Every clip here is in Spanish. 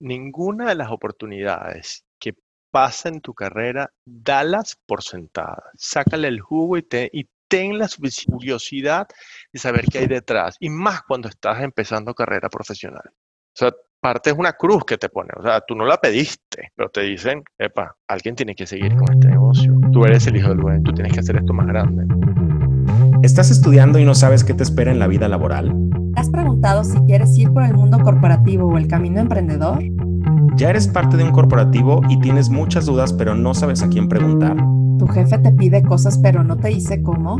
ninguna de las oportunidades que pasa en tu carrera, dalas por sentadas. Sácale el jugo y, te, y ten la curiosidad de saber qué hay detrás. Y más cuando estás empezando carrera profesional. O sea, parte es una cruz que te pone. O sea, tú no la pediste, pero te dicen, epa, alguien tiene que seguir con este negocio. Tú eres el hijo del dueño, tú tienes que hacer esto más grande. ¿Estás estudiando y no sabes qué te espera en la vida laboral? ¿Has preguntado si quieres ir por el mundo corporativo o el camino emprendedor? ¿Ya eres parte de un corporativo y tienes muchas dudas pero no sabes a quién preguntar? ¿Tu jefe te pide cosas pero no te dice cómo?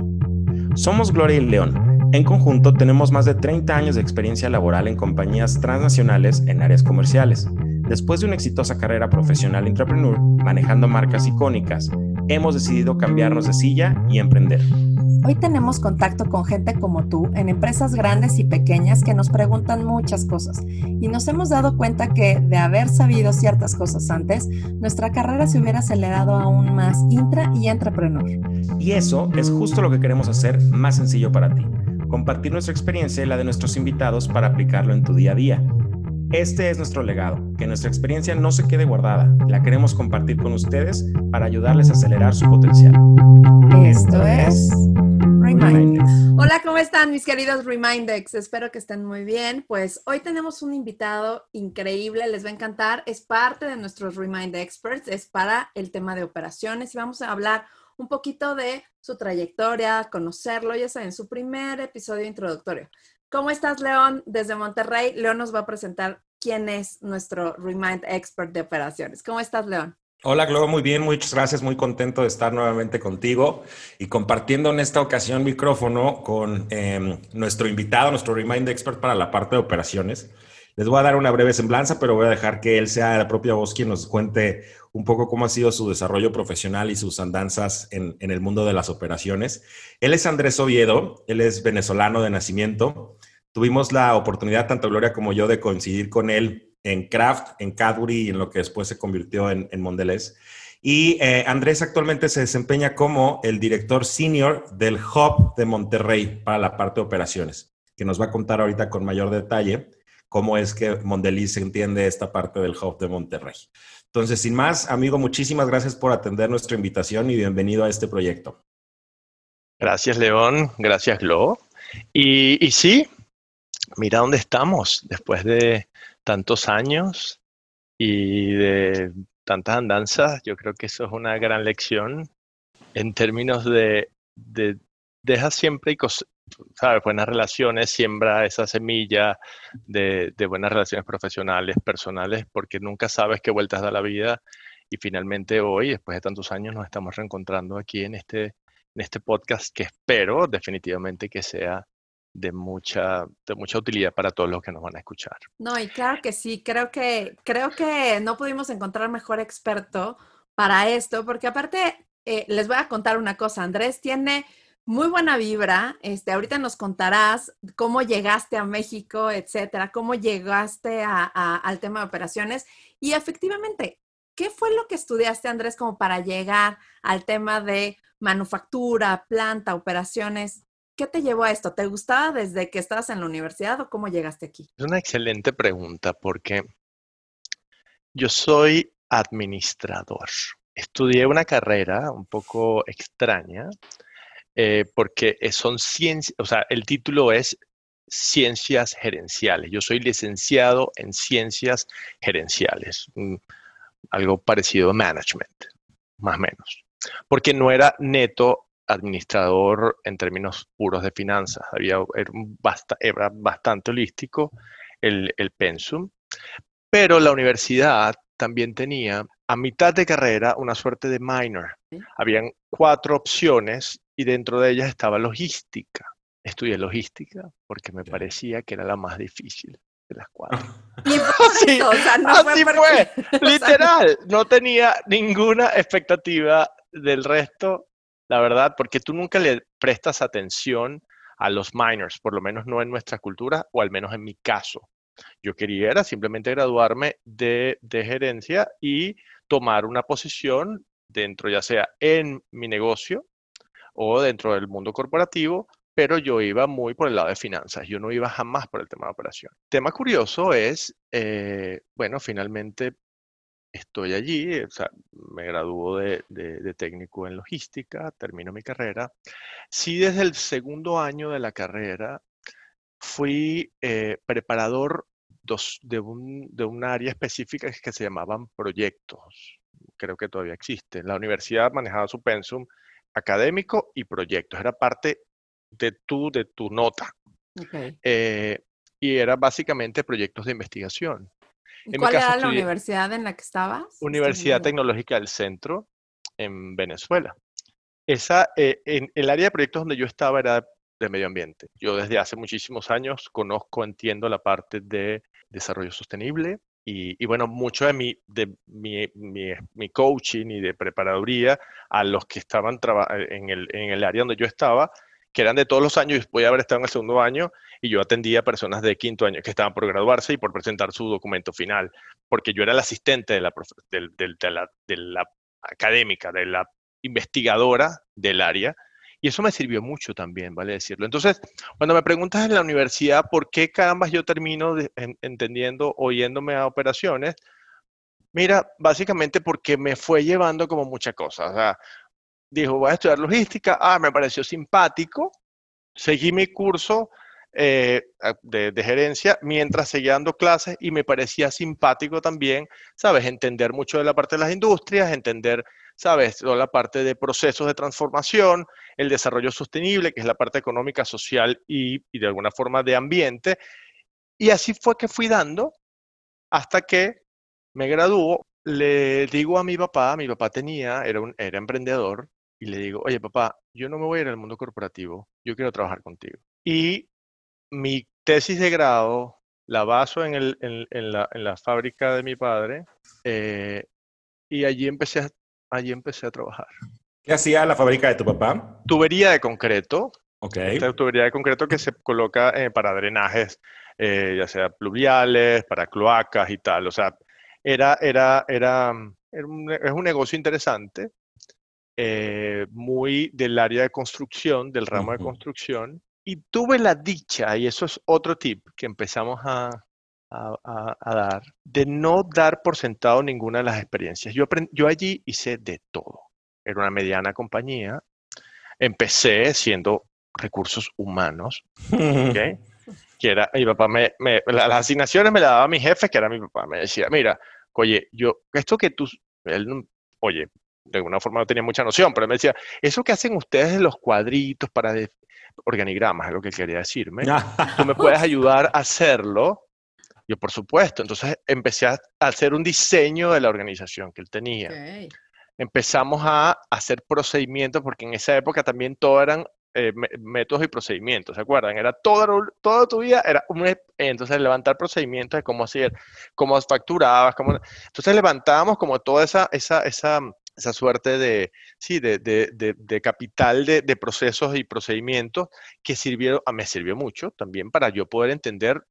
Somos Gloria y León. En conjunto tenemos más de 30 años de experiencia laboral en compañías transnacionales en áreas comerciales. Después de una exitosa carrera profesional entrepreneur manejando marcas icónicas, hemos decidido cambiarnos de silla y emprender. Hoy tenemos contacto con gente como tú en empresas grandes y pequeñas que nos preguntan muchas cosas y nos hemos dado cuenta que de haber sabido ciertas cosas antes, nuestra carrera se hubiera acelerado aún más intra y entrepreneur. Y eso es justo lo que queremos hacer más sencillo para ti, compartir nuestra experiencia y la de nuestros invitados para aplicarlo en tu día a día. Este es nuestro legado, que nuestra experiencia no se quede guardada, la queremos compartir con ustedes para ayudarles a acelerar su potencial. Esto es Remindex. Hola, ¿cómo están mis queridos Remindex? Espero que estén muy bien. Pues hoy tenemos un invitado increíble, les va a encantar. Es parte de nuestros Remind Experts, es para el tema de operaciones y vamos a hablar un poquito de su trayectoria, conocerlo, ya saben, su primer episodio introductorio. ¿Cómo estás, León? Desde Monterrey, León nos va a presentar quién es nuestro Remind Expert de operaciones. ¿Cómo estás, León? Hola, Globo, muy bien, muchas gracias, muy contento de estar nuevamente contigo y compartiendo en esta ocasión micrófono con em, nuestro invitado, nuestro Remind Expert para la parte de operaciones. Les voy a dar una breve semblanza, pero voy a dejar que él sea la propia voz quien nos cuente un poco cómo ha sido su desarrollo profesional y sus andanzas en, en el mundo de las operaciones. Él es Andrés Oviedo, él es venezolano de nacimiento. Tuvimos la oportunidad, tanto Gloria como yo, de coincidir con él en Kraft, en Cadbury y en lo que después se convirtió en, en Mondelez. Y eh, Andrés actualmente se desempeña como el director senior del Hub de Monterrey para la parte de operaciones, que nos va a contar ahorita con mayor detalle cómo es que Mondeliz entiende esta parte del Hub de Monterrey. Entonces, sin más, amigo, muchísimas gracias por atender nuestra invitación y bienvenido a este proyecto. Gracias, León. Gracias, Glo. Y, y sí, mira dónde estamos después de tantos años y de tantas andanzas. Yo creo que eso es una gran lección en términos de, de deja siempre y ¿sabes? buenas relaciones, siembra esa semilla de, de, buenas relaciones profesionales, personales, porque nunca sabes qué vueltas da la vida. Y finalmente hoy, después de tantos años, nos estamos reencontrando aquí en este, en este podcast que espero definitivamente que sea de mucha, de mucha utilidad para todos los que nos van a escuchar. No, y claro que sí, creo que, creo que no pudimos encontrar mejor experto para esto, porque aparte, eh, les voy a contar una cosa, Andrés tiene muy buena vibra, este, ahorita nos contarás cómo llegaste a México, etcétera, cómo llegaste a, a, al tema de operaciones y efectivamente, ¿qué fue lo que estudiaste, Andrés, como para llegar al tema de manufactura, planta, operaciones? ¿Qué te llevó a esto? ¿Te gustaba desde que estabas en la universidad o cómo llegaste aquí? Es una excelente pregunta porque yo soy administrador. Estudié una carrera un poco extraña eh, porque son ciencias, o sea, el título es Ciencias Gerenciales. Yo soy licenciado en Ciencias Gerenciales, algo parecido a Management, más o menos, porque no era neto administrador en términos puros de finanzas. Había, era, basta, era bastante holístico el, el, pensum, pero la universidad también tenía a mitad de carrera una suerte de minor. ¿Sí? Habían cuatro opciones y dentro de ellas estaba logística. Estudié logística porque me parecía que era la más difícil de las cuatro. así, o sea, no así fue, fue. literal. No tenía ninguna expectativa del resto la verdad, porque tú nunca le prestas atención a los minors, por lo menos no en nuestra cultura, o al menos en mi caso. Yo quería simplemente graduarme de, de gerencia y tomar una posición dentro, ya sea en mi negocio o dentro del mundo corporativo, pero yo iba muy por el lado de finanzas, yo no iba jamás por el tema de operación. Tema curioso es, eh, bueno, finalmente estoy allí, o sea, me graduó de, técnico en logística, termino mi carrera. Sí, desde el segundo año de la carrera fui eh, preparador de, un, de un área específica que se llamaban proyectos. Creo que todavía existe. La universidad manejaba su pensum académico y proyectos. Era parte de tu, de tu nota. Eh, y era básicamente proyectos de investigación. ¿Cuál era la universidad en la que estabas? Universidad Tecnológica del Centro en Venezuela. Esa, eh, en el área de proyectos donde yo estaba era de medio ambiente. Yo desde hace muchísimos años conozco, entiendo la parte de desarrollo sostenible y, bueno, mucho de, mi, de mi, mi, coaching y de preparaduría a los que estaban en el, en el área donde yo estaba, que eran de todos los años, y podía haber estado en el segundo año, y yo atendía a personas de quinto año que estaban por graduarse y por presentar su documento final, porque yo era el asistente de la, de la, de la académica, de la investigadora del área, y eso me sirvió mucho también, vale decirlo. Entonces, cuando me preguntas en la universidad por qué carambas yo termino entendiendo, oyéndome a operaciones, mira, básicamente porque me fue llevando como muchas cosas. O sea, dijo, voy a estudiar logística, ah, me pareció simpático, seguí mi curso eh, de, gerencia mientras seguía dando clases y me parecía simpático también, ¿sabes? Entender mucho de la parte de las industrias, entender, ¿sabes? Toda la parte de procesos de transformación, el desarrollo sostenible, que es la parte económica, social y, y de alguna forma de ambiente. Y así fue que fui dando hasta que me graduó. Le digo a mi papá, mi papá tenía, era, un, era emprendedor, y le digo, oye papá, yo no me voy a ir al mundo corporativo, yo quiero trabajar contigo. Y mi tesis de grado la baso en, el, en, la, en la, fábrica de mi padre eh, y allí empecé, a, allí empecé a trabajar. ¿Qué hacía la fábrica de tu papá? Tubería de concreto. Ok. tubería de concreto que se coloca eh, para drenajes, eh, ya sea pluviales, para cloacas y tal. O sea, era, era, era, era un, es un negocio interesante eh, muy del área de construcción, del ramo de construcción, y tuve la dicha, y eso es otro tip que empezamos a, a, dar, de no dar por sentado ninguna de las experiencias. Yo, yo allí hice de todo. Era una mediana compañía. Empecé siendo recursos humanos, ¿okay? que era, mi papá me, las asignaciones me las daba mi jefe, que era mi papá, me decía, mira, oye, yo, esto que tú, él, oye, de alguna forma no tenía mucha noción, pero me decía, eso que hacen ustedes de los cuadritos para organigramas, es lo que quería decirme, tú me puedes ayudar a hacerlo. Yo, por supuesto, entonces empecé a hacer un diseño de la organización que él tenía. Empezamos a hacer procedimientos, porque en esa época también todo eran eh, métodos y procedimientos, ¿se acuerdan? Era todo, toda tu vida, era un, entonces levantar procedimientos de cómo hacer, cómo facturabas, cómo, entonces levantábamos como toda esa, esa, esa, esa suerte de, sí, de, de, de, capital de, procesos y procedimientos que sirvieron, a ah, me sirvió mucho también para yo poder entender,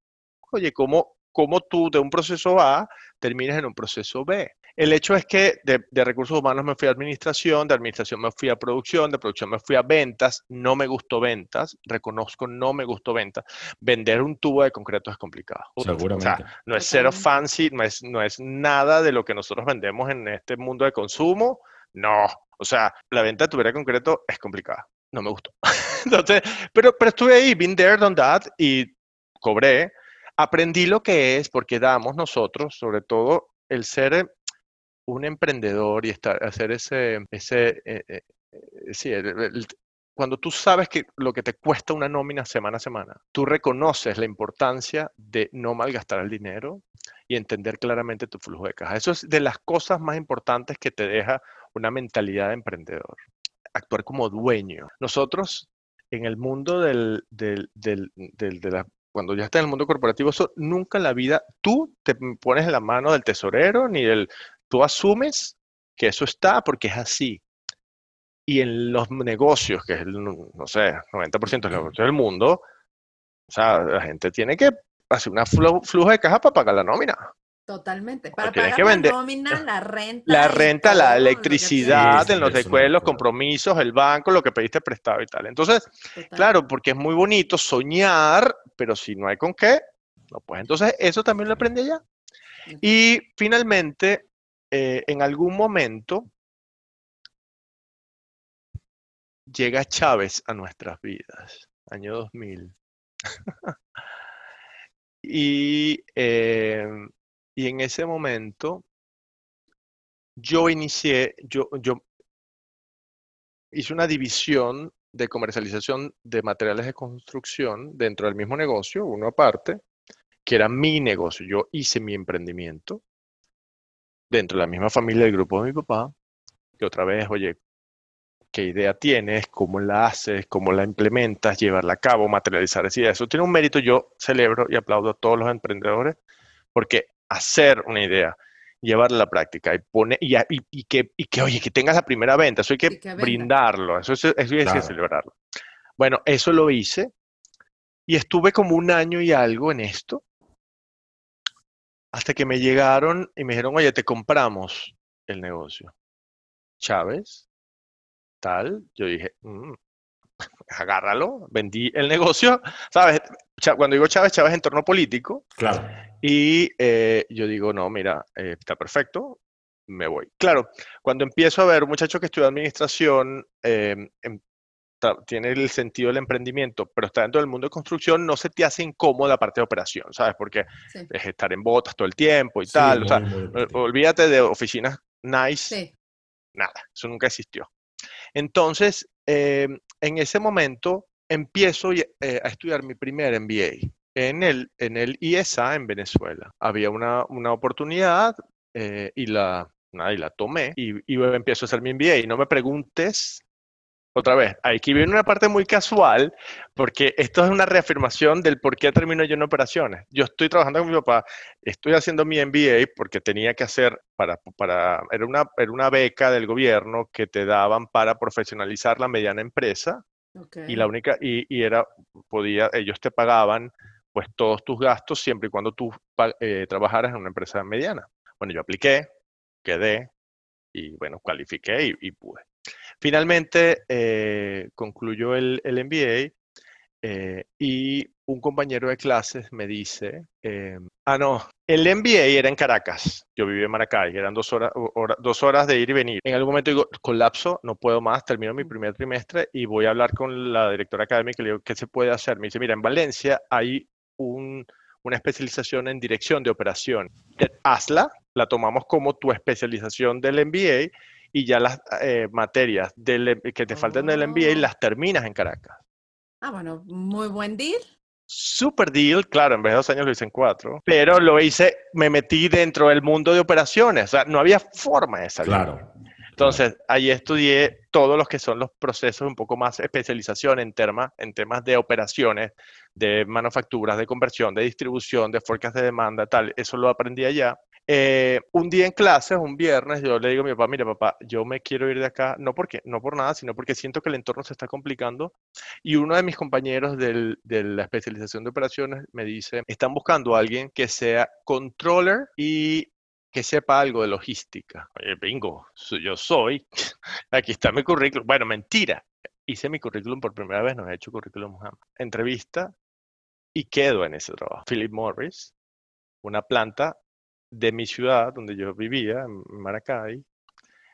oye, cómo, cómo tú de un proceso A terminas en un proceso B. El hecho es que de, recursos humanos me fui a administración, de administración me fui a producción, de producción me fui a ventas, no me gustó ventas, reconozco no me gustó ventas. Vender un tubo de concreto es complicado. Seguramente. O sea, no es cero fancy, no es, no es nada de lo que nosotros vendemos en este mundo de consumo. No, o sea, la venta de tubería de concreto es complicada. No me gustó. Entonces, pero, pero estuve ahí, been there, done that, y cobré. Aprendí lo que es, porque damos nosotros, sobre todo, el ser un emprendedor y estar, hacer ese, ese eh, eh, eh, cuando tú sabes que lo que te cuesta una nómina semana a semana, tú reconoces la importancia de no malgastar el dinero y entender claramente tu flujo de caja. Eso es de las cosas más importantes que te deja una mentalidad de emprendedor. Actuar como dueño. Nosotros, en el mundo del, del, del, de la, cuando ya estás en el mundo corporativo, eso nunca en la vida tú te pones la mano del tesorero ni del Tú asumes que eso está porque es así. Y en los negocios, que es el, no sé, 90% de los negocios del mundo, o sea, la gente tiene que hacer una flujo de caja para pagar la nómina. Totalmente. Para pagar que vender- la nómina, la renta. La renta, todo la electricidad, Sí, en los descuentos, compromisos, el banco, lo que pediste prestado y tal. Entonces, claro, porque es muy bonito soñar, pero si no hay con qué, no pues. Entonces, eso también lo aprendí allá. Y finalmente, eh, en algún momento, llega Chávez a nuestras vidas, año 2000. y, eh, y en ese momento, yo inicié, yo, yo hice una división de comercialización de materiales de construcción dentro del mismo negocio, uno aparte, que era mi negocio. Yo hice mi emprendimiento dentro de la misma familia del grupo de mi papá, que otra vez, oye, qué idea tienes, cómo la haces, cómo la implementas, llevarla a cabo, materializar esa idea. Eso tiene un mérito, yo celebro y aplaudo a todos los emprendedores, porque hacer una idea, llevarla a la práctica y pone y, a- y- y que, y que, oye, que tengas la primera venta, eso hay que, brindarlo, eso, es- eso hay que celebrarlo. Bueno, eso lo hice y estuve como un año y algo en esto, hasta que me llegaron y me dijeron, oye, te compramos el negocio. Chávez, tal, yo dije, "Mm, agárralo, vendí el negocio, ¿sabes? Cuando digo Chávez, Chávez en torno político, Claro. y eh, yo digo, no, mira, eh, está perfecto, me voy. Claro, cuando empiezo a ver un muchacho que estudia administración, eh, tiene el sentido del emprendimiento, pero está dentro del mundo de construcción, no se te hace incómoda la parte de operación, ¿sabes? Porque Sí. es estar en botas todo el tiempo y Sí, tal. o sea, olvídate de oficinas nice, Sí. nada, eso nunca existió. Entonces, eh, en ese momento empiezo eh, a estudiar mi primer MBA en el, en el IESA en Venezuela. Había una, una oportunidad eh, y, la, nada, y la tomé y, y empiezo a hacer mi MBA. Y no me preguntes, otra vez, aquí viene una parte muy casual, porque esto es una reafirmación del por qué termino yo en operaciones. Yo estoy trabajando con mi papá, estoy haciendo mi MBA porque tenía que hacer para, para era una, era una beca del gobierno que te daban para profesionalizar la mediana empresa Ok. y la única y, y era podía ellos te pagaban pues todos tus gastos siempre y cuando tú eh, trabajaras en una empresa mediana. Bueno, yo apliqué, quedé y bueno, cualifiqué y, y pude. Finalmente eh, concluyó el, el MBA eh, y un compañero de clases me dice, eh, ah, no, el MBA era en Caracas, yo vivía en Maracay, eran dos horas, hora- dos horas de ir y venir. En algún momento digo, colapso, no puedo más, termino mi primer trimestre y voy a hablar con la directora académica y le digo, ¿qué se puede hacer? Me dice, mira, en Valencia hay un- una especialización en dirección de operación. Hazla, la tomamos como tu especialización del MBA y ya las eh, materias del, que te faltan del MBA Oh. las terminas en Caracas. Ah, bueno, muy buen deal. Super deal, claro, en vez de dos años lo hice en cuatro, pero lo hice, me metí dentro del mundo de operaciones, o sea, no había forma de salir. Claro. Entonces, ahí estudié todos los que son los procesos un poco más especialización en, tema, en temas de operaciones, de manufacturas, de conversión, de distribución, de forecast de demanda, tal. Eso lo aprendí allá. Eh, un día en clases, un viernes, yo le digo a mi papá, mira papá, yo me quiero ir de acá, no porque, no por nada, sino porque siento que el entorno se está complicando. Y uno de mis compañeros del- de la especialización de operaciones me dice, están buscando a alguien que sea controller y que sepa algo de logística. Oye, bingo, yo soy. Aquí está mi currículum. Bueno, mentira. Hice mi currículum por primera vez, no he hecho currículum jamás. Entrevista y quedo en ese trabajo. Philip Morris, una planta de mi ciudad donde yo vivía, en Maracay,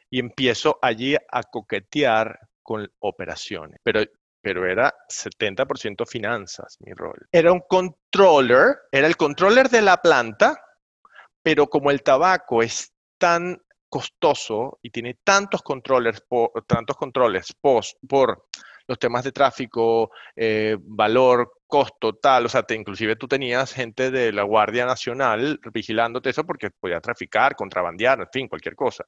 y empiezo allí a coquetear con operaciones. Pero pero era 70% finanzas mi rol. Era un controller, era el controller de la planta, pero como el tabaco es tan costoso y tiene tantos controllers, por, tantos controles por los temas de tráfico, eh, valor, costo, tal, o sea, te, inclusive tú tenías gente de la Guardia Nacional vigilándote eso porque podía traficar, contrabandear, en fin, cualquier cosa.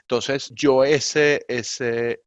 Entonces, yo ese, ese,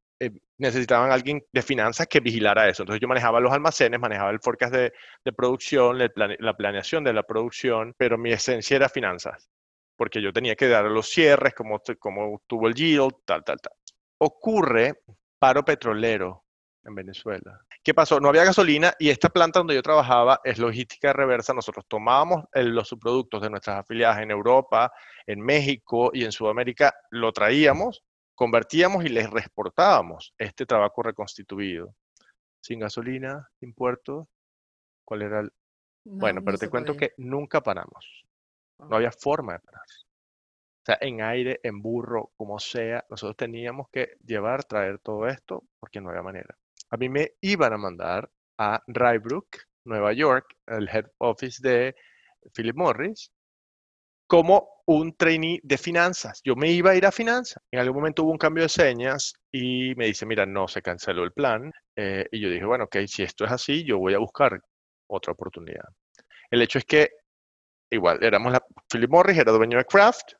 necesitaban alguien de finanzas que vigilara eso. Entonces yo manejaba los almacenes, manejaba el forecast de, de producción, la planeación de la producción, pero mi esencia era finanzas, porque yo tenía que dar los cierres, cómo, cómo tuvo el yield, tal, tal, tal. Ocurre paro petrolero en Venezuela, ¿Qué pasó? No había gasolina y esta planta donde yo trabajaba es logística reversa. Nosotros tomábamos los subproductos de nuestras afiliadas en Europa, en México y en Sudamérica, lo traíamos, convertíamos y les reexportábamos este tabaco reconstituido. Sin gasolina, sin puertos. ¿Cuál era el...? bueno, pero te cuento que nunca paramos. No había forma de parar. O sea, en aire, en burro, como sea, nosotros teníamos que llevar, traer todo esto porque no había manera. A mí me iban a mandar a Rybrook, Nueva York, el head office de Philip Morris, como un trainee de finanzas. Yo me iba a ir a finanzas. En algún momento hubo un cambio de señas y me dice, mira, no se canceló el plan. Eh, y yo dije, bueno, ok, si esto es así, yo voy a buscar otra oportunidad. El hecho es que, igual, éramos la, Philip Morris era dueño de Kraft.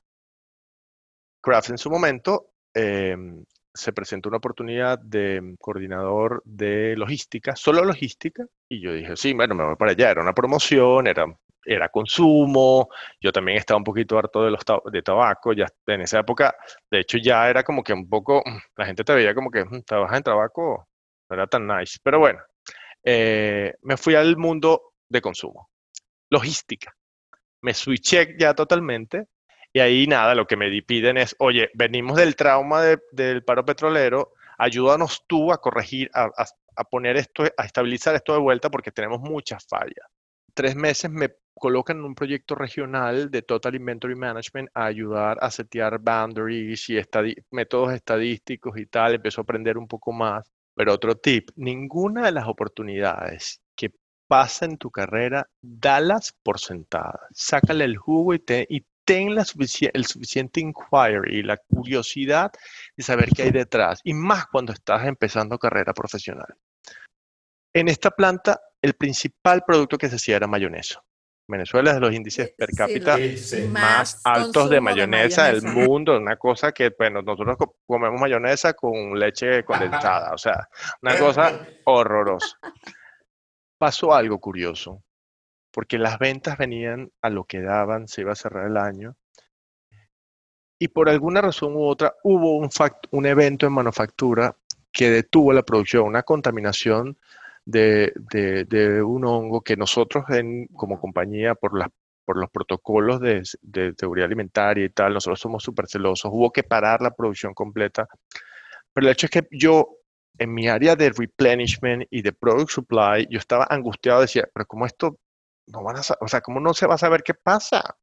Kraft en su momento em, se presentó una oportunidad de coordinador de logística, solo logística, y yo dije, sí, bueno, me voy para allá, era una promoción, era, era consumo, yo también estaba un poquito harto de, los de tabaco, ya en esa época, de hecho ya era como que un poco, la gente te veía como que mm, trabajas en tabaco, no era tan nice, pero bueno, eh, me fui al mundo de consumo, logística, me switché ya totalmente y ahí nada, lo que me piden es, oye, venimos del trauma del paro petrolero, ayúdanos tú a corregir, a, poner esto, a estabilizar esto de vuelta porque tenemos muchas fallas. Tres meses me colocan en un proyecto regional de Total Inventory Management a ayudar a setear boundaries y métodos estadísticos y tal. Empezó a aprender un poco más. Pero otro tip, ninguna de las oportunidades que pasa en tu carrera, dalas por sentadas. Sácale el jugo y, te, y ten la el suficiente inquiry, la curiosidad de saber qué hay detrás, y más cuando estás empezando carrera profesional. En esta planta, el principal producto que se hacía era mayonesa. Venezuela es de los índices per cápita más, altos de mayonesa, del mundo, una cosa que, bueno, nosotros comemos mayonesa con leche condensada, o sea, una cosa horrorosa. Pasó algo curioso porque las ventas venían a lo que daban, se iba a cerrar el año. Y por alguna razón u otra hubo un, un evento en manufactura que detuvo la producción, una contaminación de, un hongo que nosotros como compañía, por, por los protocolos de, de, seguridad alimentaria y tal, nosotros somos súper celosos, hubo que parar la producción completa. Pero el hecho es que yo, en mi área de replenishment y de product supply, yo estaba angustiado, decía, pero como esto no van a, o sea, ¿cómo no se va a saber qué pasa?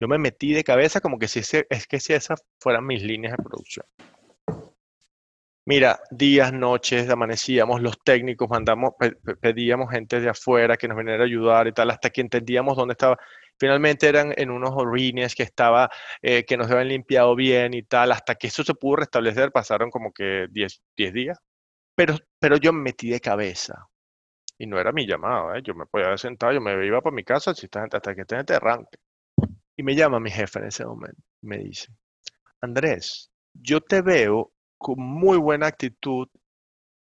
Yo me metí de cabeza como que si ese, es que si esas fueran mis líneas de producción. Mira, días, noches, amanecíamos, los técnicos mandamos, pedíamos gente de afuera que nos viniera a ayudar y tal, hasta que entendíamos dónde estaba. Finalmente eran en unos orines que estaba, eh, que nos habían limpiado bien y tal, hasta que eso se pudo restablecer, pasaron como que 10 días. Pero, pero yo me metí de cabeza. Y no era mi llamado, ¿eh? yo me podía haber sentado, yo me iba para mi casa hasta que esté en arranque. Y me llama mi jefe en ese momento, me dice, Andrés, yo te veo con muy buena actitud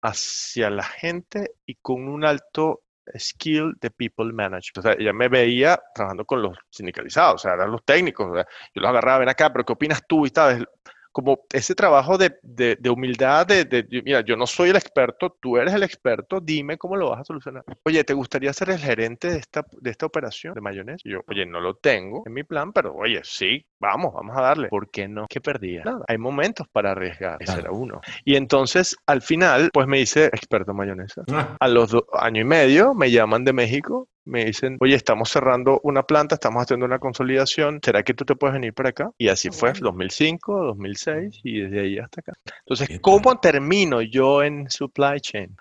hacia la gente y con un alto skill de people management. O sea, ella me veía trabajando con los sindicalizados, o sea, eran los técnicos. yo los agarraba, ven acá, pero ¿qué opinas tú? Y tal, como ese trabajo de, de, humildad, de, mira, yo no soy el experto, tú eres el experto, dime cómo lo vas a solucionar. Oye, ¿te gustaría ser el gerente de esta, de esta operación de mayonesa? Y yo, oye, no lo tengo en mi plan, pero oye, sí, vamos, vamos a darle. ¿Por qué no? ¿Qué perdía? Nada. Hay momentos para arriesgar. Ese era uno. Y entonces, al final, pues me dice experto en mayonesa. Ah. A los año y medio me llaman de México me dicen, oye, estamos cerrando una planta, estamos haciendo una consolidación, ¿será que tú te puedes venir para acá? Y así fue, 2005, 2006 y desde ahí hasta acá. Entonces, ¿cómo termino yo en supply chain?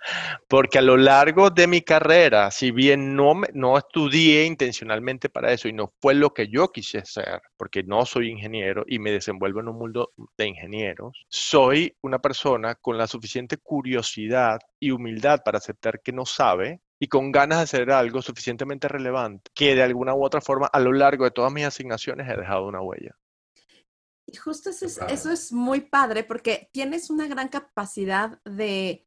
Porque a lo largo de mi carrera, si bien no, no estudié intencionalmente para eso y no fue lo que yo quise hacer, porque no soy ingeniero y me desenvuelvo en un mundo de ingenieros, soy una persona con la suficiente curiosidad y humildad para aceptar que no sabe y con ganas de hacer algo suficientemente relevante que de alguna u otra forma a lo largo de todas mis asignaciones he dejado una huella. Y justo eso es, eso es muy padre porque tienes una gran capacidad de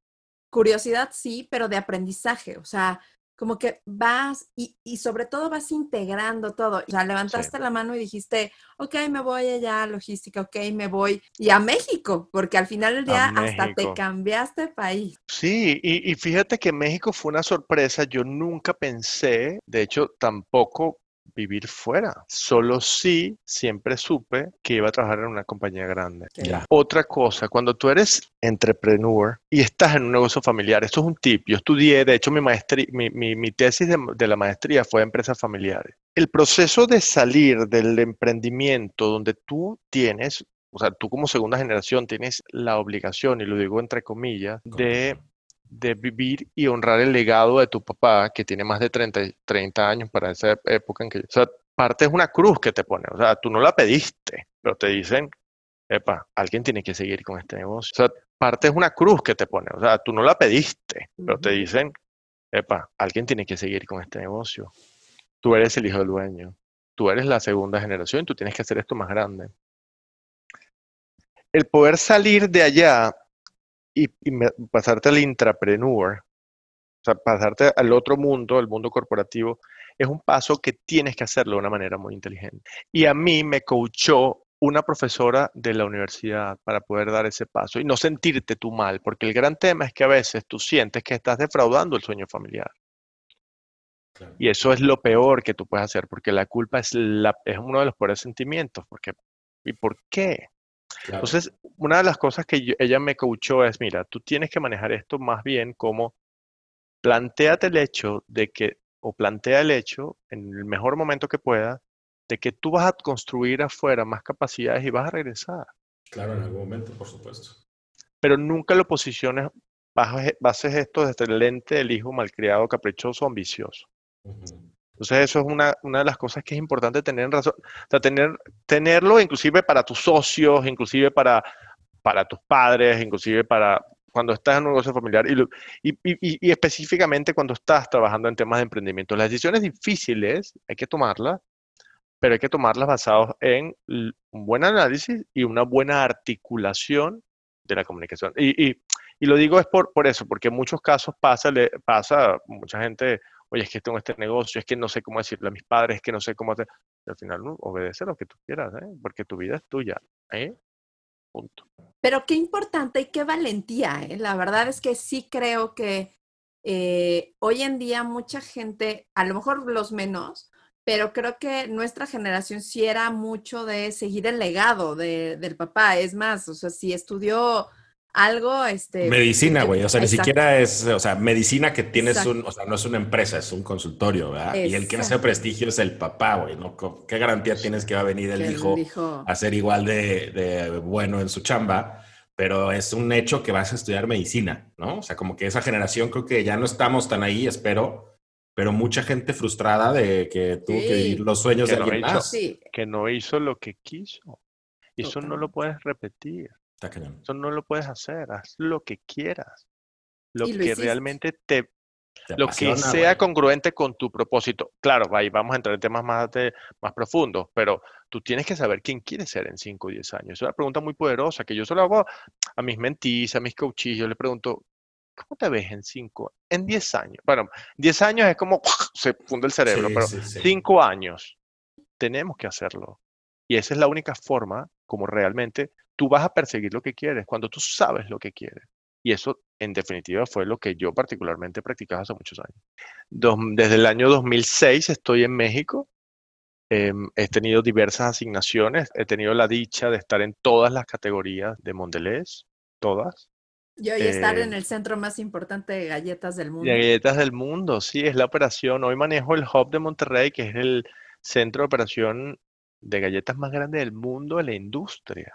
curiosidad, sí, pero de aprendizaje. O sea, como que vas y, y, sobre todo vas integrando todo. O sea, levantaste la mano y dijiste, ok, me voy allá a logística, ok, me voy y a México, porque al final del día hasta te cambiaste país. Sí, y, y fíjate que México fue una sorpresa. Yo nunca pensé, de hecho, tampoco vivir fuera. Solo sí siempre supe que iba a trabajar en una compañía grande. Otra cosa, cuando tú eres entrepreneur y estás en un negocio familiar, esto es un tip. Yo estudié, de hecho, mi, maestría, mi, mi, tesis de, de la maestría fue empresas familiares. El proceso de salir del emprendimiento donde tú tienes o sea, tú como segunda generación tienes la obligación, y lo digo entre comillas, de de vivir y honrar el legado de tu papá, que tiene más de 30, 30 años para esa época en que... O sea, parte es una cruz que te pone. O sea, tú no la pediste, pero te dicen, epa, alguien tiene que seguir con este negocio. O sea, parte es una cruz que te pone. O sea, tú no la pediste, pero te dicen, epa, alguien tiene que seguir con este negocio. Tú eres el hijo del dueño. Tú eres la segunda generación, tú tienes que hacer esto más grande. El poder salir de allá y, pasarte al intrapreneur, o sea, pasarte al otro mundo, el mundo corporativo, es un paso que tienes que hacerlo de una manera muy inteligente. Y a mí me coachó una profesora de la universidad para poder dar ese paso y no sentirte tú mal, porque el gran tema es que a veces tú sientes que estás defraudando el sueño familiar. Y eso es lo peor que tú puedes hacer, porque la culpa es, la, es uno de los peores sentimientos. Porque, ¿Y por qué? Entonces, una de las cosas que ella me coachó es, mira, tú tienes que manejar esto más bien como planteate el hecho de que, o plantea el hecho en el mejor momento que pueda, de que tú vas a construir afuera más capacidades y vas a regresar. Claro, en algún momento, por supuesto. Pero nunca lo posiciones, bases esto desde el lente del hijo malcriado, caprichoso, ambicioso. Entonces eso es una, una, de las cosas que es importante tener en razón, o sea, tener, tenerlo inclusive para tus socios, inclusive para, para tus padres, inclusive para cuando estás en un negocio familiar y, y, y, y, específicamente cuando estás trabajando en temas de emprendimiento. Las decisiones difíciles hay que tomarlas, pero hay que tomarlas basadas en un buen análisis y una buena articulación de la comunicación. Y, lo digo es por, por eso, porque en muchos casos pasa, le, pasa mucha gente oye, es que tengo este negocio, es que no sé cómo decirle a mis padres, es que no sé cómo hacer. al final, no, obedece lo que tú quieras, ¿eh? porque tu vida es tuya. ¿eh? Punto. Pero qué importante y qué valentía. ¿eh? La verdad es que sí creo que eh, hoy en día mucha gente, a lo mejor los menos, pero creo que nuestra generación sí era mucho de seguir el legado de, del papá. Es más, o sea, si estudió algo, este... Medicina, güey, o sea, ni siquiera es, o sea, medicina que tienes un, o sea, no es una empresa, es un consultorio, ¿verdad? Y el que hace prestigio es el papá, güey, ¿no? ¿Qué garantía tienes que va a venir el, hijo, a ser igual de, de, bueno en su chamba? Pero es un hecho que vas a estudiar medicina, ¿no? O sea, como que esa generación creo que ya no estamos tan ahí, espero, pero mucha gente frustrada de que tuvo que vivir los sueños de alguien más. Que no hizo lo que quiso. Y eso no lo puedes repetir. Eso no lo puedes hacer, haz lo que quieras. Lo que realmente te, lo que sea congruente con tu propósito. Claro, ahí vamos a entrar en temas más, más profundos, pero tú tienes que saber quién quieres ser en 5 o 10 años. Es una pregunta muy poderosa que yo solo hago a mis mentis, a mis coaches. Yo les pregunto, ¿cómo te ves en 5, en 10 años? Bueno, 10 años es como se funde el cerebro, pero 5 años tenemos que hacerlo. Y esa es la única forma como realmente tú vas a perseguir lo que quieres, cuando tú sabes lo que quieres. Y eso, en definitiva, fue lo que yo particularmente practicaba hace muchos años. desde el año 2006 estoy en México. Em, he tenido diversas asignaciones. He tenido la dicha de estar en todas las categorías de Mondelez, todas. Yo y estar en em, el centro más importante de galletas del mundo. De galletas del mundo, sí, es la operación. Hoy manejo el Hub de Monterrey, que es el centro de operación de galletas más grande del mundo en la industria.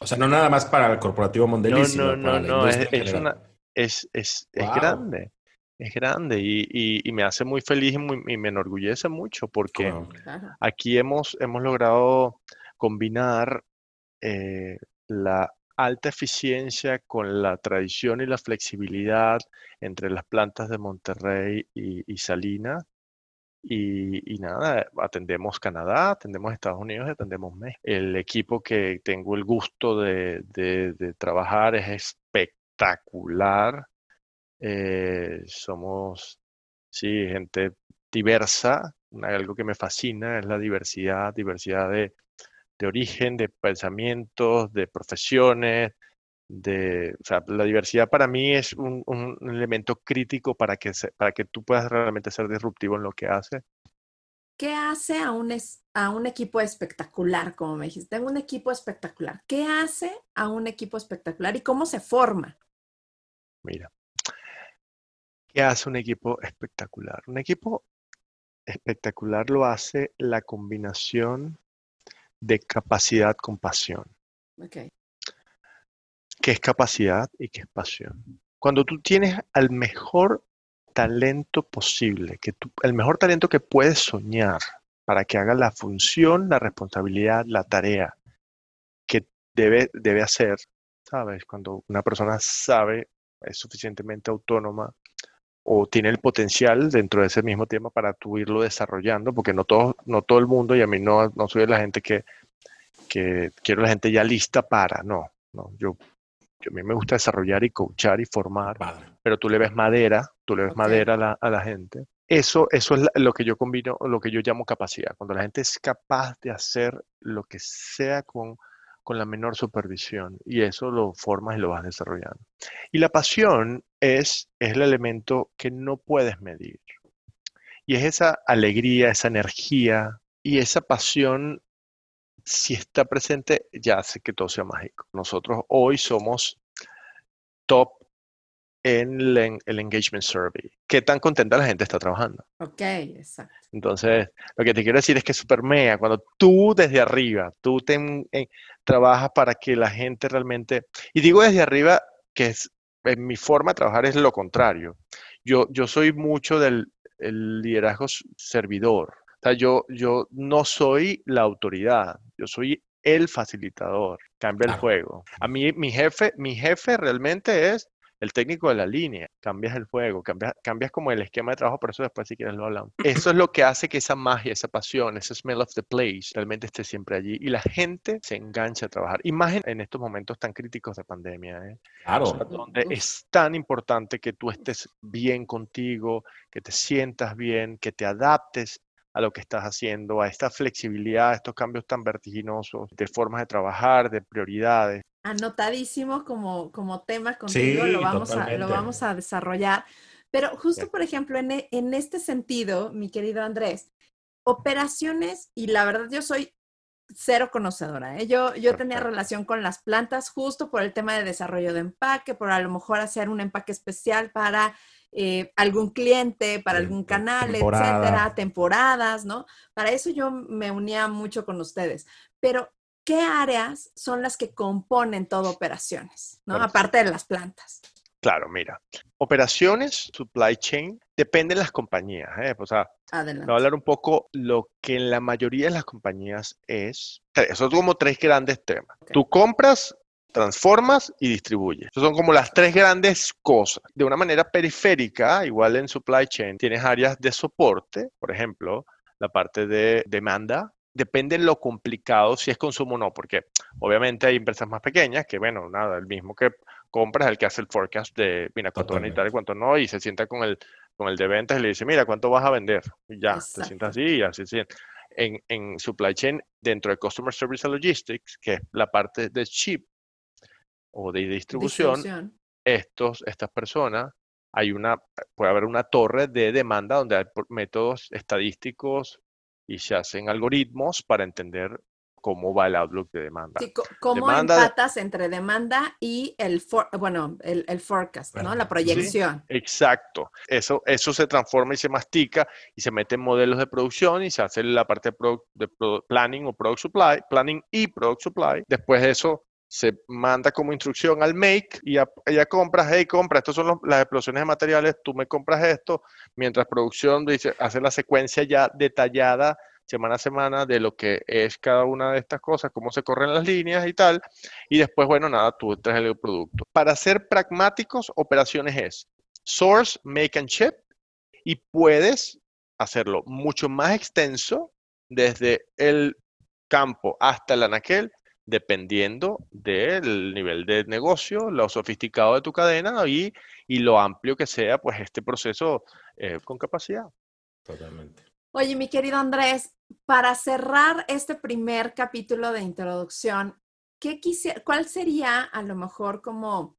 O sea, no nada más para el corporativo Mondeliz, no, no, no, no, es, es, es, es, grande, es grande y, y, me hace muy feliz y, me enorgullece mucho porque aquí hemos, hemos logrado combinar eh, la alta eficiencia con la tradición y la flexibilidad entre las plantas de Monterrey y, y Salinas y, nada, atendemos Canadá, atendemos Estados Unidos y atendemos México. El equipo que tengo el gusto de, trabajar es espectacular. Eh, somos ¿sí? gente diversa, algo que me fascina es la diversidad, diversidad de, origen, de pensamientos, de profesiones, de, o sea, la diversidad para mí es un, elemento crítico para que, para que tú puedas realmente ser disruptivo en lo que haces. ¿Qué hace a un, a un equipo espectacular, como me dijiste? Tengo un equipo espectacular. ¿Qué hace a un equipo espectacular y cómo se forma? Mira, ¿qué hace un equipo espectacular? Un equipo espectacular lo hace la combinación de capacidad con pasión. Okay. ¿Qué es capacidad y qué es pasión? Cuando tú tienes al mejor talento posible, que el mejor talento que puedes soñar para que haga la función, la responsabilidad, la tarea que debe, debe hacer, ¿sabes? Cuando una persona sabe, es suficientemente autónoma o tiene el potencial dentro de ese mismo tema para tú irlo desarrollando, porque no todo, no todo el mundo, y a mí no, no soy la gente que, que quiero la gente ya lista para, no, no, yo, a mí me gusta desarrollar y coachar y formar, pero tú le ves madera, tú le ves madera a la, a la, gente. Eso, eso es lo que yo combino, lo que yo llamo capacidad, cuando la gente es capaz de hacer lo que sea con con la menor supervisión y eso lo formas y lo vas desarrollando. Y la pasión es, es el elemento que no puedes medir. Y es esa alegría, esa energía y esa pasión, si está presente, ya hace que todo sea mágico. Nosotros hoy somos top en el, engagement survey. ¿Qué tan contenta la gente está trabajando? Ok, exacto. Entonces, lo que te quiero decir es que super mega, cuando tú desde arriba, tú te, trabajas para que la gente realmente, y digo desde arriba que es, en mi forma de trabajar es lo contrario. Yo, yo soy mucho del liderazgo servidor. O sea, yo, yo no soy la autoridad, yo soy el facilitador, cambia el juego. A mí, mi jefe, mi jefe realmente es el técnico de la línea, cambias el juego, cambias, cambias como el esquema de trabajo, por eso después si quieres lo hablamos. Eso es lo que hace que esa magia, esa pasión, ese smell of the place realmente esté siempre allí y la gente se engancha a trabajar. Imagen en estos momentos tan críticos de pandemia, ¿eh? Claro. donde es tan importante que tú estés bien contigo, que te sientas bien, que te adaptes a lo que estás haciendo, a esta flexibilidad, a estos cambios tan vertiginosos de formas de trabajar, de prioridades anotadísimo como, como tema contigo, lo, vamos a, lo vamos a desarrollar. Pero justo, por ejemplo, en, e, en este sentido, mi querido Andrés, operaciones, y la verdad yo soy cero conocedora. ¿eh? Yo, yo tenía relación con las plantas justo por el tema de desarrollo de empaque, por a lo mejor hacer un empaque especial para eh, algún cliente, para algún canal, etcétera, temporadas, ¿no? Para eso yo me unía mucho con ustedes. Pero ¿qué áreas son las que componen todo operaciones, ¿no? aparte de las plantas? Claro, mira, operaciones, supply chain, dependen de las compañías. ¿eh? O sea, voy a hablar un poco lo que en la mayoría de las compañías es. Son como tres grandes temas. Tú compras, transformas y distribuyes. Esas son como las tres grandes cosas. De una manera periférica, igual en supply chain, tienes áreas de soporte, por ejemplo, la parte de demanda, depende de lo complicado si es consumo o no, porque obviamente hay empresas más pequeñas que, bueno, nada, el mismo que compras el que hace el forecast de, mira, cuánto van a necesitar y cuánto no, y se sienta con el, con el de ventas y le dice, mira, cuánto vas a vender. Y ya, se sienta así y así en, en supply chain, dentro de Customer Service and Logistics, que es la parte de chip o de distribución, estos, estas personas, hay una, puede haber una torre de demanda donde hay métodos estadísticos y se hacen algoritmos para entender cómo va el outlook de demanda. Sí, ¿Cómo empatas entre demanda y el, bueno, el, forecast, ¿no? La proyección. exacto. Eso, eso se transforma y se mastica y se mete en modelos de producción y se hace la parte de, planning o product supply, planning y product supply. Después de eso se manda como instrucción al make y ya, compras, hey, compra, estas son las explosiones de materiales, tú me compras esto, mientras producción dice, hace la secuencia ya detallada semana a semana de lo que es cada una de estas cosas, cómo se corren las líneas y tal, y después, bueno, nada, tú traes el producto. Para ser pragmáticos, operaciones es source, make and ship, y puedes hacerlo mucho más extenso desde el campo hasta el anaquel dependiendo del nivel de negocio, lo sofisticado de tu cadena y, y lo amplio que sea pues este proceso eh, con capacidad. Totalmente. Oye, mi querido Andrés, para cerrar este primer capítulo de introducción, ¿qué quisiera, ¿cuál sería a lo mejor como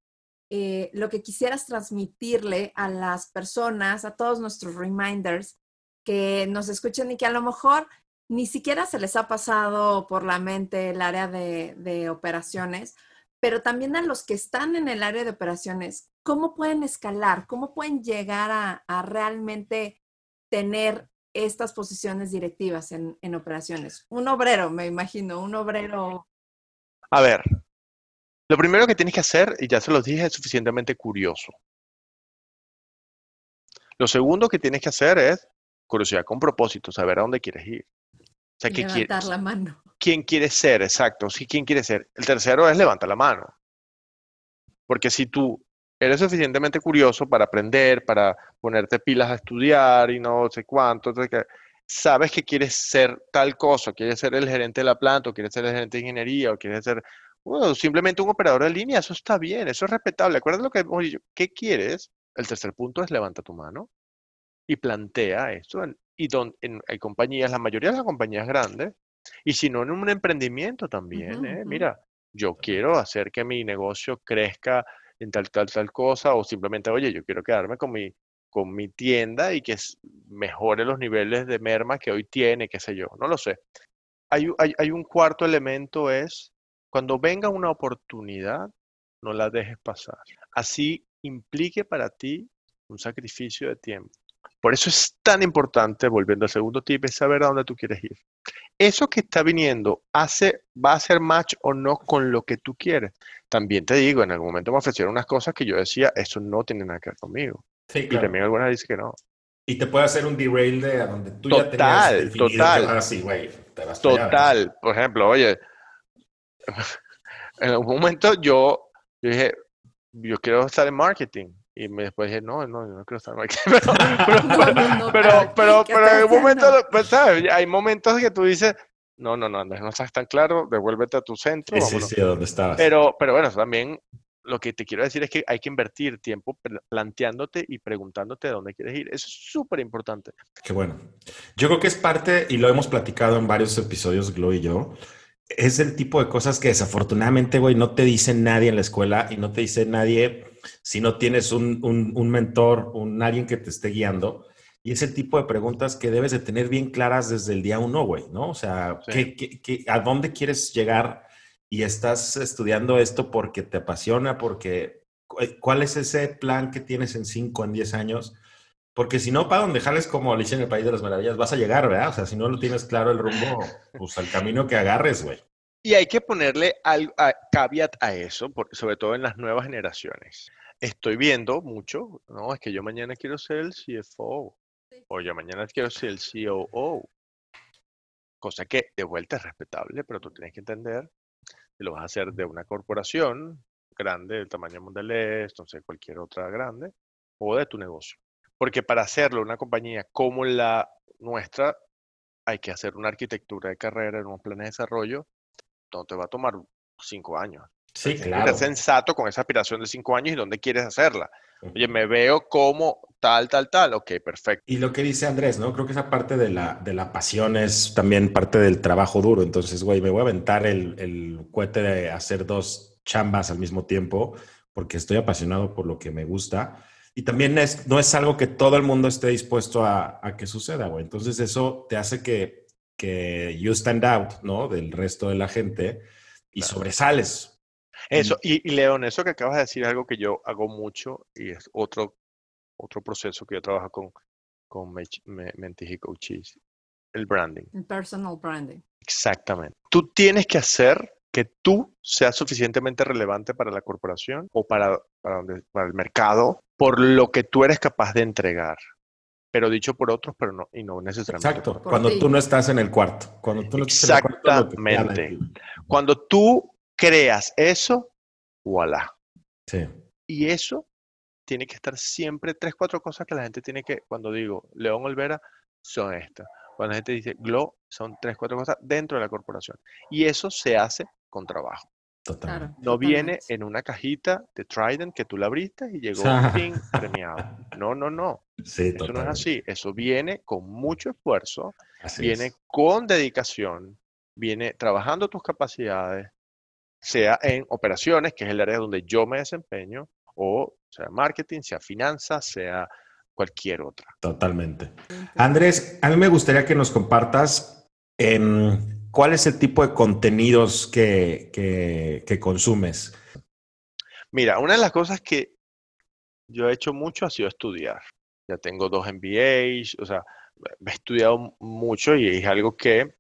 eh, lo que quisieras transmitirle a las personas, a todos nuestros reminders que nos escuchen y que a lo mejor ni siquiera se les ha pasado por la mente el área de, operaciones, pero también a los que están en el área de operaciones, ¿cómo pueden escalar? ¿Cómo pueden llegar a, realmente tener estas posiciones directivas en, en, operaciones? Un obrero, me imagino, un obrero. A ver, lo primero que tienes que hacer, y ya se los dije, es suficientemente curioso. Lo segundo que tienes que hacer es curiosidad con propósito, saber a dónde quieres ir. Sea, ¿qué levantar la mano. ¿Quién quieres ser? Exacto. Sí, ¿quién quieres ser? El tercero es levanta la mano. Porque si tú eres suficientemente curioso para aprender, para ponerte pilas a estudiar y no sé cuánto, sabes que quieres ser tal cosa, quieres ser el gerente de la planta, o quieres ser el gerente de ingeniería, o quieres ser bueno, simplemente un operador de línea, eso está bien, eso es respetable. Acuérdate lo que hemos dicho. ¿Qué quieres? El tercer punto es levanta tu mano y plantea esto. Y don, en, hay compañías, la mayoría de las compañías grandes, y si no en un emprendimiento también, ¿eh? mira, yo quiero hacer que mi negocio crezca en tal, tal, tal cosa, o simplemente, oye, yo quiero quedarme con mi, con mi tienda y que mejore los niveles de merma que hoy tiene, qué sé yo, no lo sé. Hay, hay, hay un cuarto elemento, es cuando venga una oportunidad, no la dejes pasar. Así implique para ti un sacrificio de tiempo. Por eso es tan importante, volviendo al segundo tip, es saber a dónde tú quieres ir. Eso que está viniendo hace, va a ser match o no con lo que tú quieres. También te digo, en algún momento me ofrecieron unas cosas que yo decía, eso no tiene nada que ver conmigo. Y también algunas dicen que no. Y te puede hacer un derail de a donde tú total, ya tenías total, así, güey, Total. Por ejemplo, oye, en algún momento yo, dije, yo quiero estar en marketing. Y me después dije, no, no, yo no quiero estar en marketing. Pero, pero, pero, en algún momento, pues, ¿sabes? Hay momentos que tú dices, no, no, no, no estás tan claro, devuélvete a tu centro. Sí, sí, sí, ¿dónde estabas? Pero, pero bueno, también lo que te quiero decir es que hay que invertir tiempo planteándote y preguntándote a dónde quieres ir. Eso es súper importante. Qué bueno. Yo creo que es parte, y lo hemos platicado en varios episodios, Glo y yo, es el tipo de cosas que desafortunadamente, güey, no te dice nadie en la escuela y no te dice nadie si no tienes un, un, mentor, un alguien que te esté guiando. Y es el tipo de preguntas que debes de tener bien claras desde el día uno, güey, ¿no? O sea, a dónde quieres llegar? Y estás estudiando esto porque te apasiona, porque cuál es ese plan que tienes en cinco, en diez años. Porque si no, para donde jales como Alicia en el País de las Maravillas, vas a llegar, ¿verdad? O sea, si no lo tienes claro el rumbo, pues al camino que agarres, güey. Y hay que ponerle al, caveat a eso, porque sobre todo en las nuevas generaciones. Estoy viendo mucho, no, es que yo mañana quiero ser el CFO, o yo mañana quiero ser el COO. Cosa que de vuelta es respetable, pero tú tienes que entender que lo vas a hacer de una corporación grande, del tamaño Mondelez, no sé, cualquier otra grande, o de tu negocio. Porque para hacerlo una compañía como la nuestra, hay que hacer una arquitectura de carrera, en un plan de desarrollo, donde te va a tomar cinco años. Sí, claro. sensato con esa aspiración de cinco años y dónde quieres hacerla. Oye, me veo como tal, tal, tal. Ok, perfecto. Y lo que dice Andrés, ¿no? Creo que esa parte de la, de la pasión es también parte del trabajo duro. Entonces, güey, me voy a aventar el, el cohete de hacer dos chambas al mismo tiempo porque estoy apasionado por lo que me gusta y también es, no es algo que todo el mundo esté dispuesto a, que suceda, güey. Entonces eso te hace que, que you stand out, ¿no? Del resto de la gente y sobresales. Eso, y, León, eso que acabas de decir es algo que yo hago mucho y es otro, otro proceso que yo trabajo con, con Mentis y Coaches, el branding. El personal branding. Exactamente. Tú tienes que hacer que tú seas suficientemente relevante para la corporación o para, para, donde, para el mercado por lo que tú eres capaz de entregar. Pero dicho por otros, pero no, y no necesariamente. Exacto, cuando tú no estás en el cuarto. Cuando tú no Exactamente. cuando tú creas eso, voilà. Sí. Y eso tiene que estar siempre, tres, cuatro cosas que la gente tiene que, cuando digo León Olvera, son estas. Cuando la gente dice Glow, son tres, cuatro cosas dentro de la corporación. Y eso se hace con trabajo. Totalmente. No viene en una cajita de Trident que tú la abriste y llegó un ping premiado. No, no, no. Sí, Eso no es así. Eso viene con mucho esfuerzo, Así viene es. con dedicación, viene trabajando tus capacidades, sea en operaciones, que es el área donde yo me desempeño, o sea marketing, sea finanzas, sea cualquier otra. Totalmente. Andrés, a mí me gustaría que nos compartas em, cuál es el tipo de contenidos que, que- que consumes. Mira, una de las cosas que yo he hecho mucho ha sido estudiar. Tengo dos MBAs, o sea, he estudiado mucho y es algo que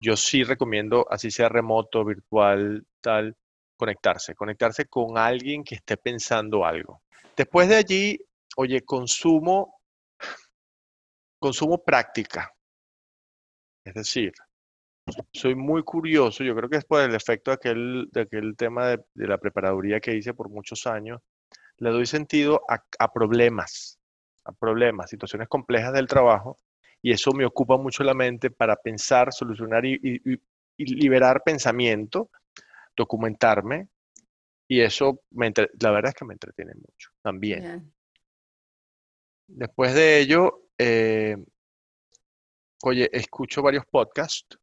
yo sí recomiendo, así sea remoto, virtual, tal, conectarse, conectarse con alguien que esté pensando algo. Después de allí, oye, consumo, consumo práctica. Es decir, soy muy curioso, yo creo que es por el efecto de aquel, de aquel tema de, la preparaduría que hice por muchos años, le doy sentido a problemas, a problemas, situaciones complejas del trabajo, y eso me ocupa mucho la mente para pensar, solucionar y, y- y- liberar pensamiento, documentarme, y eso, me entre- la verdad es que me entretiene mucho también. Bien. Después de ello, eh, oye, escucho varios podcasts.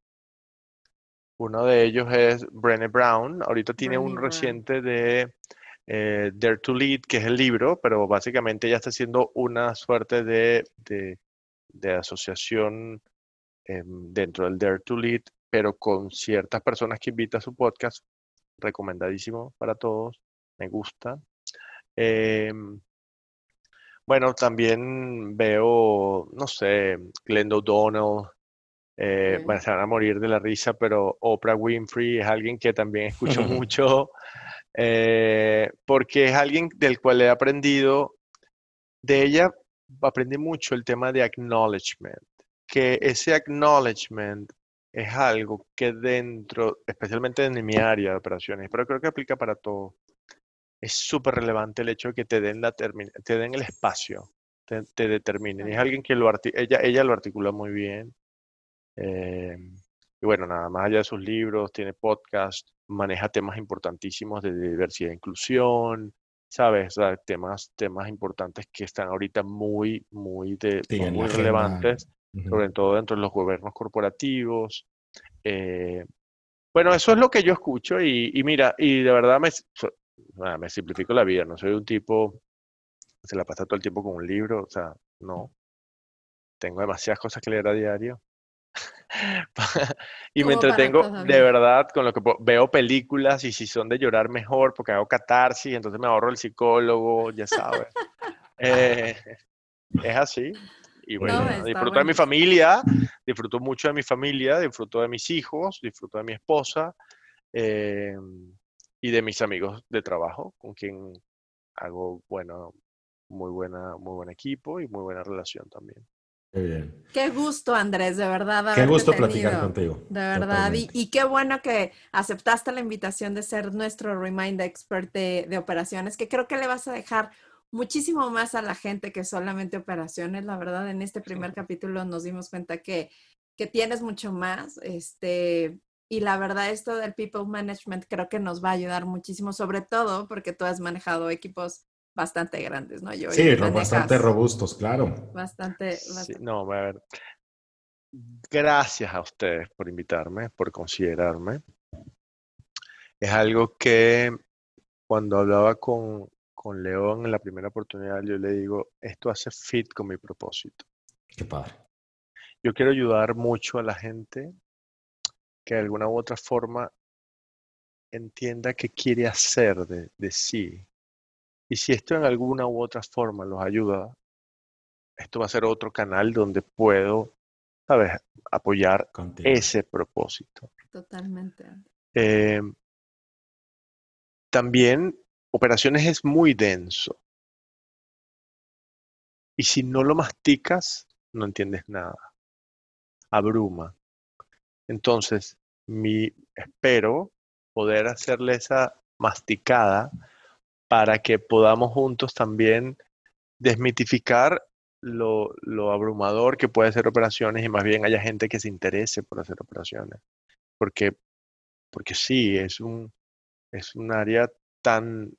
Uno de ellos es Brené Brown. Ahorita tiene Brené un Brown. reciente de eh, Dare to Lead, que es el libro, pero básicamente ella está haciendo una suerte de, de- de asociación em, dentro del Dare to Lead, pero con ciertas personas que invita a su podcast. Recomendadísimo para todos. Me gusta. Em, bueno, también veo, no sé, Glenda O'Donnell, eh, bueno, se van a morir de la risa, pero Oprah Winfrey es alguien que también escucho mucho, eh, porque es alguien del cual he aprendido, de ella aprendí mucho el tema de acknowledgement, que ese acknowledgement es algo que dentro, especialmente en mi área de operaciones, pero creo que aplica para todo, es súper relevante el hecho de que te den, la te den el espacio, te, te determinen. Y es alguien que lo ella, ella lo articula muy bien. eh, y bueno, nada más allá de sus libros, tiene podcast, maneja temas importantísimos de diversidad e inclusión, ¿sabes? O sea, temas, temas importantes que están ahorita muy, muy, de, Sí, muy relevantes sobre todo dentro de los gobiernos corporativos. eh, bueno, eso es lo que yo escucho y, y mira, y de verdad me, so- nada, me simplifico la vida, no soy un tipo que se la pasa todo el tiempo con un libro, o sea, no. Tengo demasiadas cosas que leer a diario. y me entretengo de verdad con lo que veo películas y si son de llorar mejor porque hago catarsis, entonces me ahorro el psicólogo, ya sabes. Eh, es así. Y bueno, No, disfruto de mi familia, disfruto mucho de mi familia, disfruto de mis hijos, disfruto de mi esposa eh, y de mis amigos de trabajo, con quien hago, bueno, muy buena, muy buen equipo y muy buena relación también. Qué bien. Qué gusto, Andrés, de verdad. Qué gusto platicar tenido. contigo. De verdad, y, qué bueno que aceptaste la invitación de ser nuestro Remind Expert de, de operaciones, que creo que le vas a dejar muchísimo más a la gente que solamente operaciones. La verdad, en este primer capítulo nos dimos cuenta que, que tienes mucho más. Este, y la verdad, esto del People Management creo que nos va a ayudar muchísimo, sobre todo porque tú has manejado equipos bastante grandes, ¿no? Yo Sí, bastante robustos, claro. Bastante, Sí, bastante. no, a ver. Gracias a ustedes por invitarme, por considerarme. Es algo que cuando hablaba con, con León en la primera oportunidad, yo le digo, esto hace fit con mi propósito. Qué padre. Yo quiero ayudar mucho a la gente que de alguna u otra forma entienda qué quiere hacer de, de sí. Y si esto en alguna u otra forma los ayuda, esto va a ser otro canal donde puedo, ¿sabes?, apoyar Contigo. ese propósito. Totalmente. Eh, también operaciones es muy denso. Y si no lo masticas, no entiendes nada. Abruma. Entonces, mi, espero poder hacerle esa masticada para que podamos juntos también desmitificar lo, lo abrumador que puede ser operaciones y más bien haya gente que se interese por hacer operaciones. Porque porque sí, es un, es un área tan...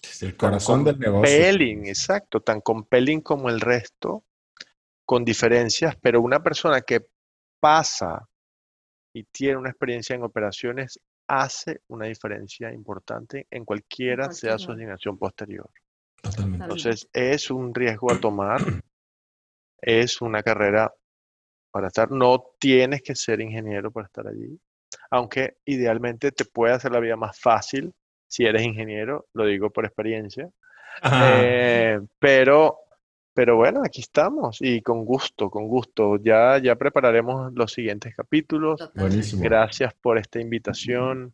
Es el corazón del negocio. Compelling, exacto, tan compelling como el resto, con diferencias, pero una persona que pasa y tiene una experiencia en operaciones hace una diferencia importante en cualquiera sea su asignación posterior. Totalmente. Entonces, es un riesgo a tomar, es una carrera para estar, no tienes que ser ingeniero para estar allí, aunque idealmente te puede hacer la vida más fácil si eres ingeniero, lo digo por experiencia, eh, pero, pero bueno, aquí estamos y con gusto, con gusto. Ya, ya prepararemos los siguientes capítulos. Buenísimo. Gracias por esta invitación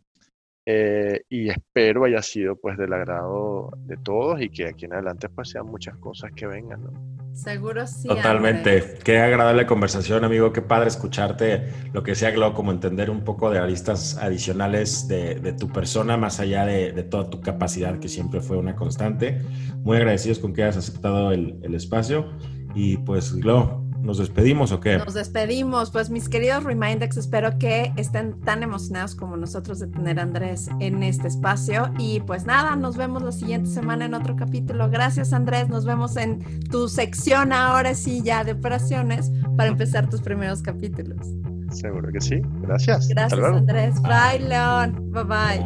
eh, y espero haya sido pues del agrado de todos y que aquí en adelante pues sean muchas cosas que vengan, ¿no? Seguro sí. Totalmente. Qué agradable conversación, amigo. Qué padre escucharte lo que sea, Glo, como entender un poco de aristas adicionales de, de tu persona, más allá de, de, toda tu capacidad, que siempre fue una constante. Muy agradecidos con que hayas aceptado el, el espacio. Y pues, Glo, ¿nos despedimos o qué? Nos despedimos. Pues mis queridos Remindex, espero que estén tan emocionados como nosotros de tener a Andrés en este espacio. Y pues nada, nos vemos la siguiente semana en otro capítulo. Gracias Andrés, nos vemos en tu sección ahora sí ya de operaciones para empezar tus primeros capítulos. Seguro que sí. Gracias. Gracias. Andrés. Bye León. Bye bye.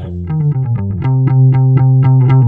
Bye.